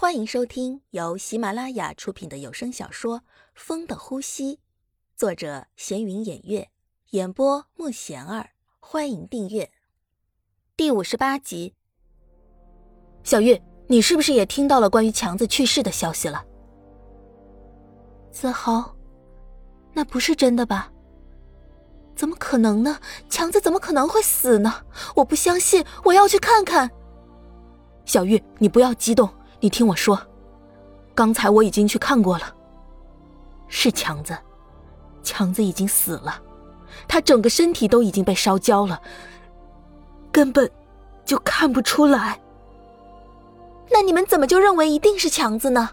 欢迎收听由喜马拉雅出品的有声小说《风的呼吸》，作者闲云掩月，演播慕贤儿。欢迎订阅第五十八集。小玉，你是不是也听到了关于强子去世的消息了？子豪，那不是真的吧？怎么可能呢？强子怎么可能会死呢？我不相信，我要去看看。小玉，你不要激动，你听我说，刚才我已经去看过了，是强子，强子已经死了。他整个身体都已经被烧焦了，根本就看不出来。那你们怎么就认为一定是强子呢？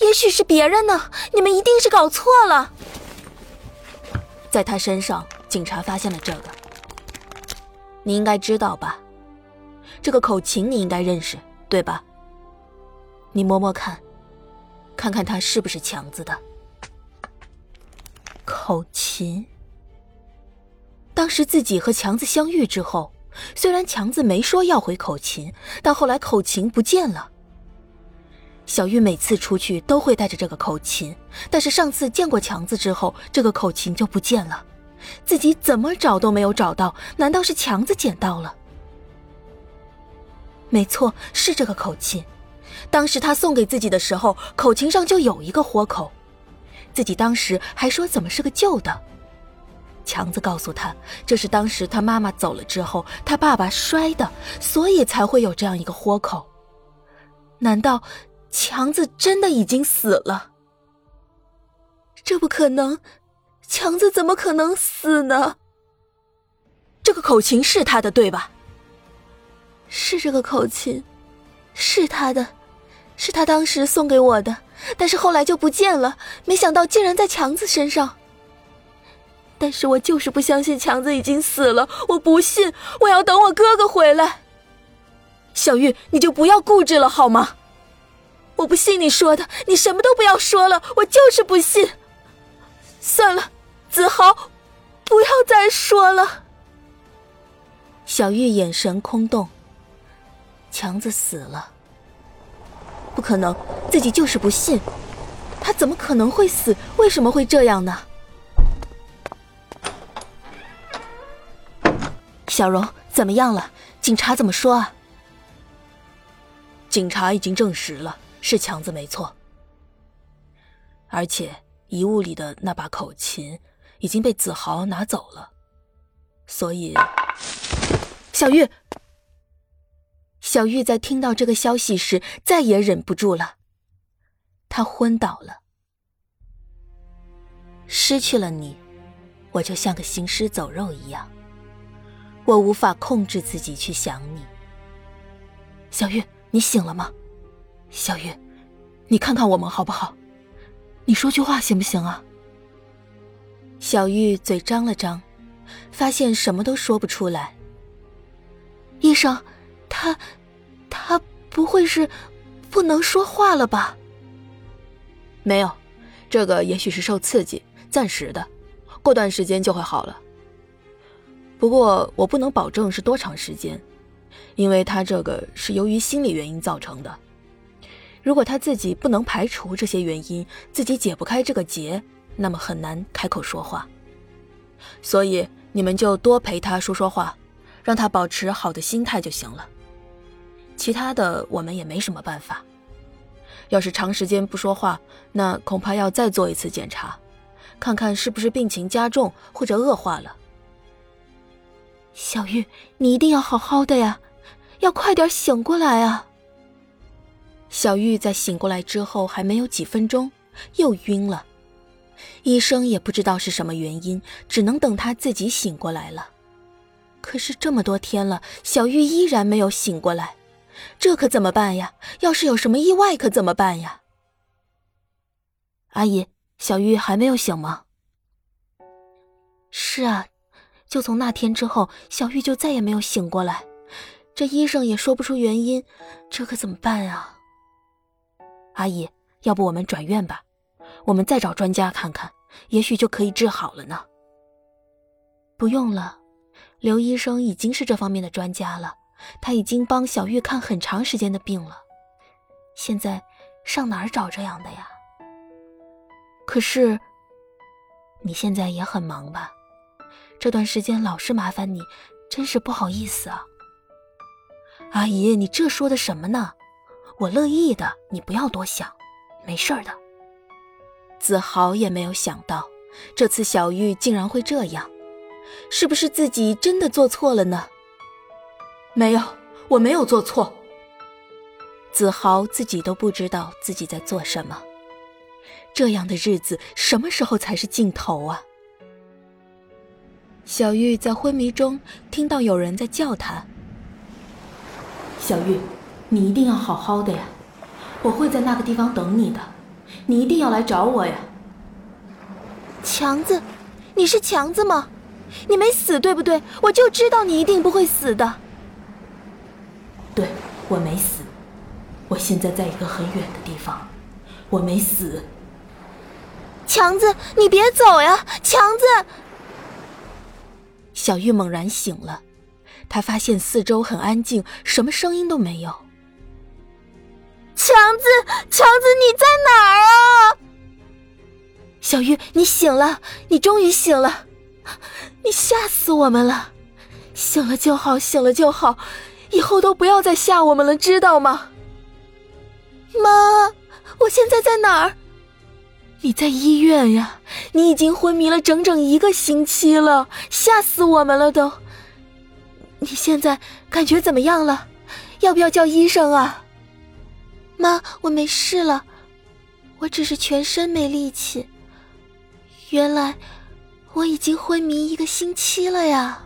也许是别人呢？你们一定是搞错了。在他身上，警察发现了这个，你应该知道吧？这个口琴你应该认识，对吧？你摸摸看，看看它是不是强子的口琴。当时自己和强子相遇之后，虽然强子没说要回口琴，但后来口琴不见了。小玉每次出去都会带着这个口琴，但是上次见过强子之后，这个口琴就不见了，自己怎么找都没有找到，难道是强子捡到了？没错，是这个口琴。当时他送给自己的时候，口琴上就有一个豁口，自己当时还说怎么是个旧的。强子告诉他，这是当时他妈妈走了之后，他爸爸摔的，所以才会有这样一个豁口。难道强子真的已经死了？这不可能，强子怎么可能死呢？这个口琴是他的，对吧？是这个口琴，是他的，是他当时送给我的，但是后来就不见了。没想到竟然在强子身上。但是我就是不相信强子已经死了，我不信，我要等我哥哥回来。小玉，你就不要固执了好吗？我不信你说的，你什么都不要说了，我就是不信。算了，子豪，不要再说了。小玉眼神空洞。强子死了，不可能，自己就是不信，他怎么可能会死？为什么会这样呢？小荣，怎么样了？警察怎么说啊？警察已经证实了，是强子没错。而且遗物里的那把口琴已经被子豪拿走了，所以小玉，小玉在听到这个消息时再也忍不住了，她昏倒了。失去了你，我就像个行尸走肉一样。我无法控制自己去想你，小玉，你醒了吗？小玉，你看看我们好不好？你说句话行不行啊？小玉嘴张了张，发现什么都说不出来。医生，他，不会是不能说话了吧？没有，这个也许是受刺激，暂时的，过段时间就会好了。不过我不能保证是多长时间，因为他这个是由于心理原因造成的。如果他自己不能排除这些原因，自己解不开这个结，那么很难开口说话。所以你们就多陪他说说话，让他保持好的心态就行了。其他的我们也没什么办法。要是长时间不说话，那恐怕要再做一次检查，看看是不是病情加重或者恶化了。小玉，你一定要好好的呀，要快点醒过来啊！小玉在醒过来之后还没有几分钟，又晕了。医生也不知道是什么原因，只能等她自己醒过来了。可是这么多天了，小玉依然没有醒过来，这可怎么办呀？要是有什么意外，可怎么办呀？阿姨，小玉还没有醒吗？是啊。就从那天之后，小玉就再也没有醒过来。这医生也说不出原因，这可怎么办啊？阿姨，要不我们转院吧？我们再找专家看看，也许就可以治好了呢。不用了，刘医生已经是这方面的专家了，他已经帮小玉看很长时间的病了。现在上哪儿找这样的呀？可是，你现在也很忙吧？这段时间老是麻烦你，真是不好意思啊。阿姨，你这说的什么呢？我乐意的，你不要多想，没事儿的。子豪也没有想到，这次小玉竟然会这样，是不是自己真的做错了呢？没有，我没有做错。子豪自己都不知道自己在做什么，这样的日子什么时候才是尽头啊？小玉在昏迷中听到有人在叫她：“小玉，你一定要好好的呀，我会在那个地方等你的。”你一定要来找我呀，强子，你是强子吗？你没死对不对？我就知道你一定不会死的。对，我没死，我现在在一个很远的地方，我没死。强子，你别走呀，强子！小玉猛然醒了，她发现四周很安静，什么声音都没有。强子，强子，你在哪儿啊？小玉，你醒了，你终于醒了，你吓死我们了！醒了就好，醒了就好，以后都不要再吓我们了，知道吗？妈，我现在在哪儿？你在医院呀！你已经昏迷了整整一个星期了，吓死我们了都！你现在感觉怎么样了？要不要叫医生啊？妈，我没事了，我只是全身没力气。原来我已经昏迷一个星期了呀！